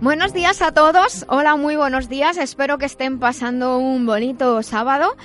Buenos días a todos. Hola, muy buenos días. Espero que estén pasando un bonito sábado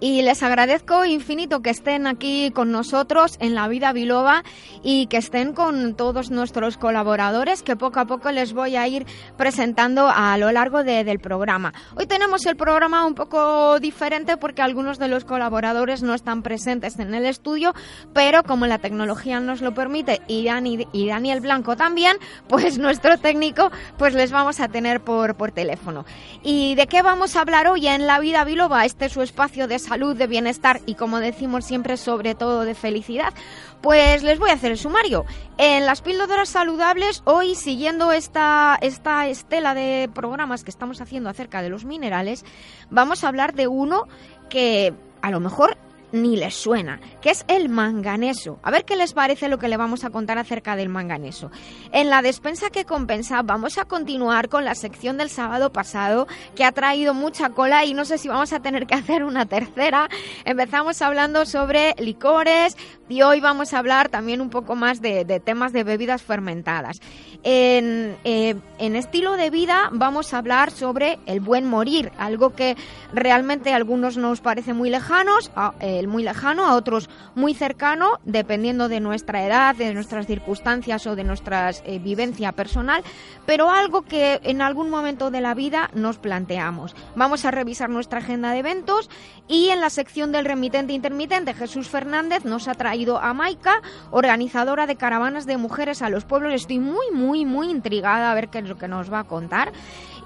y les agradezco infinito que estén aquí con nosotros en la vida biloba y que estén con todos nuestros colaboradores que poco a poco les voy a ir presentando a lo largo del programa. Hoy tenemos el programa un poco diferente porque algunos de los colaboradores no están presentes en el estudio, pero como la tecnología nos lo permite y, Dani, y Daniel Blanco también, pues nuestro técnico pues les vamos a tener por, por teléfono. ¿Y de qué vamos a hablar hoy en La Vida Biloba? Este es su espacio de salud, de bienestar y como decimos siempre, sobre todo de felicidad. Pues les voy a hacer el sumario. En las píldoras saludables, hoy siguiendo esta, esta estela de programas que estamos haciendo acerca de los minerales, vamos a hablar de uno que a lo mejor ni les suena, que es el manganeso. A ver qué les parece lo que le vamos a contar acerca del manganeso. En la despensa que compensa vamos a continuar con la sección del sábado pasado que ha traído mucha cola y no sé si vamos a tener que hacer una tercera. Empezamos hablando sobre licores y hoy vamos a hablar también un poco más de, temas de bebidas fermentadas. En, eh, en estilo de vida vamos a hablar sobre el buen morir, algo que realmente a algunos nos parece muy lejanos. Eh, muy lejano, a otros muy cercano, dependiendo de nuestra edad, de nuestras circunstancias o de nuestra eh, vivencia personal, pero algo que en algún momento de la vida nos planteamos. Vamos a revisar nuestra agenda de eventos y en la sección del remitente intermitente, Jesús Fernández nos ha traído a Maika, organizadora de caravanas de mujeres a los pueblos. Estoy muy, muy, muy intrigada a ver qué es lo que nos va a contar.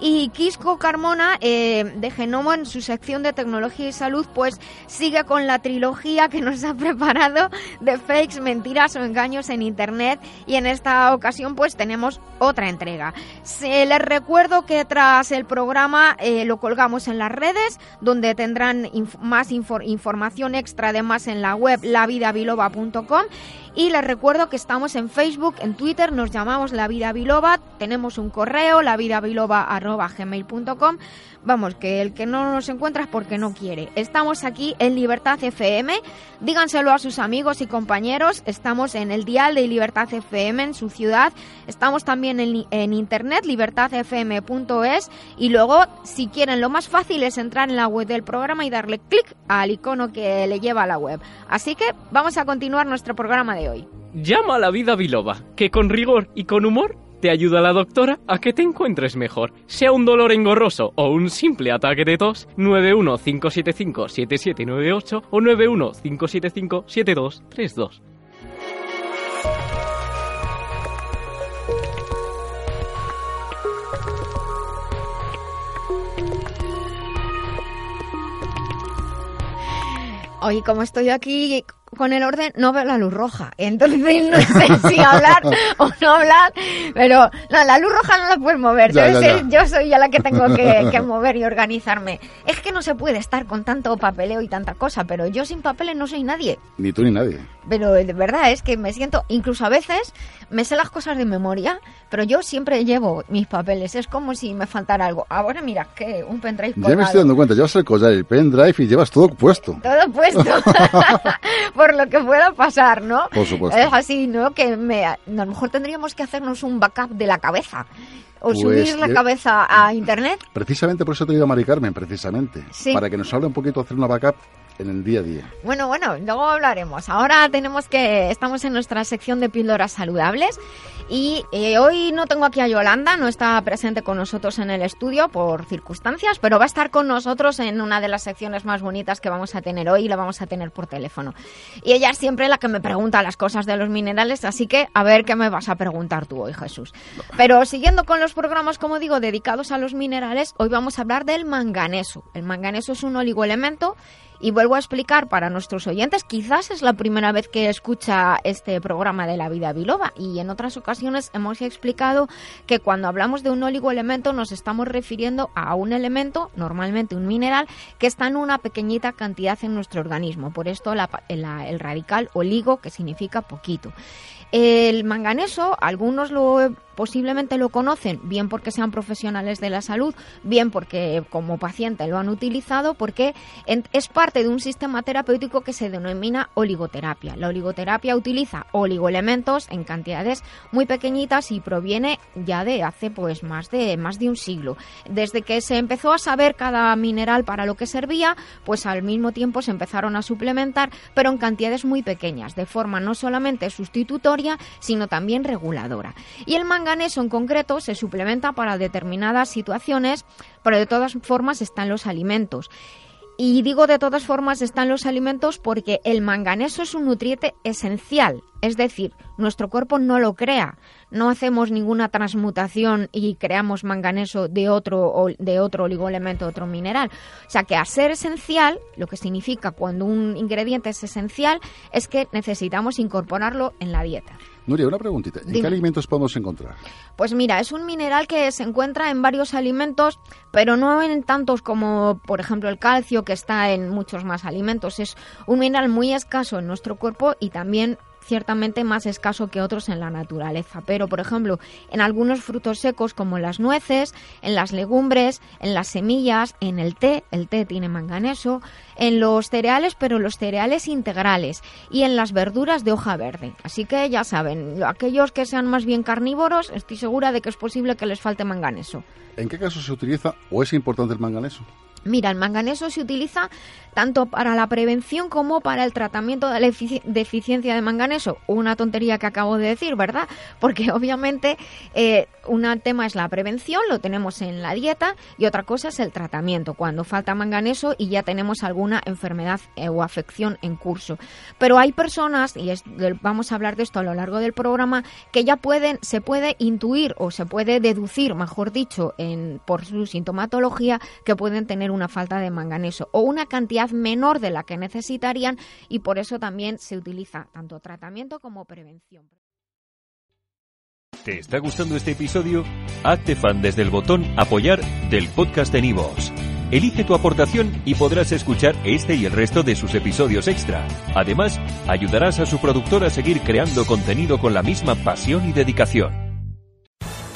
Y Quisco Carmona, eh, de Genomo, en su sección de tecnología y salud, pues sigue con la trilogía que nos ha preparado de fakes, mentiras o engaños en Internet. Y en esta ocasión, pues tenemos otra entrega. Se les recuerdo que tras el programa eh, lo colgamos en las redes, donde tendrán más información extra, además en la web lavidabiloba.com y les recuerdo que estamos en Facebook, en Twitter, nos llamamos La Vida Biloba, tenemos un correo, lavidabiloba.gmail.com. Vamos, que el que no nos encuentra es porque no quiere. Estamos aquí en Libertad FM, díganselo a sus amigos y compañeros, estamos en el dial de Libertad FM en su ciudad, estamos también en, en internet, libertadfm.es, y luego, si quieren, lo más fácil es entrar en la web del programa y darle clic al icono que le lleva a la web. Así que vamos a continuar nuestro programa de hoy. Llama a la vida biloba, que con rigor y con humor te ayuda la doctora a que te encuentres mejor. Sea un dolor engorroso o un simple ataque de tos, 915757798 o 915757232. Hoy como estoy aquí con el orden no veo la luz roja. Entonces no sé si hablar o no hablar, pero no, la luz roja no la puedes mover. Yo soy ya la que tengo que, mover y organizarme. Es que no se puede estar con tanto papeleo y tanta cosa, pero yo sin papeles no soy nadie. Ni tú ni nadie. Pero de verdad es que me siento, incluso a veces me sé las cosas de memoria, pero yo siempre llevo mis papeles. Es como si me faltara algo. Ahora mira, que un pendrive. Ya me estoy dando cuenta, llevas el collar, el pendrive y llevas todo puesto. Todo puesto. por lo que pueda pasar, ¿no? Por supuesto. Es así, ¿no? Que me, a lo mejor tendríamos que hacernos un backup de la cabeza o pues, subir la cabeza a internet. Precisamente por eso te he ido a Mari Carmen, precisamente. Para que nos hable un poquito, hacer una backup en el día a día. Bueno, bueno, luego hablaremos. Ahora tenemos que, estamos en nuestra sección de píldoras saludables y eh, hoy no tengo aquí a Yolanda, no está presente con nosotros en el estudio por circunstancias, pero va a estar con nosotros en una de las secciones más bonitas que vamos a tener hoy y la vamos a tener por teléfono. Y ella es siempre la que me pregunta las cosas de los minerales, así que a ver qué me vas a preguntar tú hoy, Jesús. Pero siguiendo con los programas, como digo, dedicados a los minerales, hoy vamos a hablar del manganeso. El manganeso es un oligoelemento y vuelvo a explicar para nuestros oyentes, quizás es la primera vez que escucha este programa de la vida biloba y en otras ocasiones hemos explicado que cuando hablamos de un oligoelemento nos estamos refiriendo a un elemento, normalmente un mineral, que está en una pequeñita cantidad en nuestro organismo. Por esto el radical oligo, que significa poquito. El manganeso, algunos lo posiblemente lo conocen, bien porque sean profesionales de la salud, bien porque como paciente lo han utilizado, porque es parte de un sistema terapéutico que se denomina oligoterapia. La oligoterapia utiliza oligoelementos en cantidades muy pequeñitas y proviene ya de hace pues más de más de un siglo. Desde que se empezó a saber cada mineral para lo que servía, pues al mismo tiempo se empezaron a suplementar, pero en cantidades muy pequeñas, de forma no solamente sustitutoria sino también reguladora. Y el manganeso en concreto se suplementa para determinadas situaciones, pero de todas formas están los alimentos. Y digo de todas formas están los alimentos porque el manganeso es un nutriente esencial, es decir, nuestro cuerpo no lo crea, no hacemos ninguna transmutación y creamos manganeso de otro de otro oligoelemento, otro mineral. O sea que a ser esencial, lo que significa cuando un ingrediente es esencial es que necesitamos incorporarlo en la dieta. Nuria, una preguntita. ¿En qué alimentos podemos encontrar? Pues mira, es un mineral que se encuentra en varios alimentos, pero no en tantos como, por ejemplo, el calcio, que está en muchos más alimentos. Es un mineral muy escaso en nuestro cuerpo y también ciertamente más escaso que otros en la naturaleza. Pero, por ejemplo, en algunos frutos secos como las nueces, en las legumbres, en las semillas, en el té, el té tiene manganeso, en los cereales, pero los cereales integrales y en las verduras de hoja verde. Así que ya saben, aquellos que sean más bien carnívoros, estoy segura de que es posible que les falte manganeso. ¿En qué caso se utiliza o es importante el manganeso? Mira, el manganeso se utiliza tanto para la prevención como para el tratamiento de la deficiencia de manganeso. Una tontería que acabo de decir, ¿verdad? Porque obviamente eh, un tema es la prevención, lo tenemos en la dieta, y otra cosa es el tratamiento, cuando falta manganeso y ya tenemos alguna enfermedad eh, o afección en curso. Pero hay personas, y vamos a hablar de esto a lo largo del programa, que ya pueden, se puede intuir o se puede deducir, mejor dicho, en, por su sintomatología, que pueden tener una falta de manganeso o una menor de la que necesitarían y por eso también se utiliza tanto tratamiento como prevención. ¿Te está gustando este episodio? Hazte fan desde el botón apoyar del podcast de Nivos. Elige tu aportación y podrás escuchar este y el resto de sus episodios extra. Además, ayudarás a su productor a seguir creando contenido con la misma pasión y dedicación.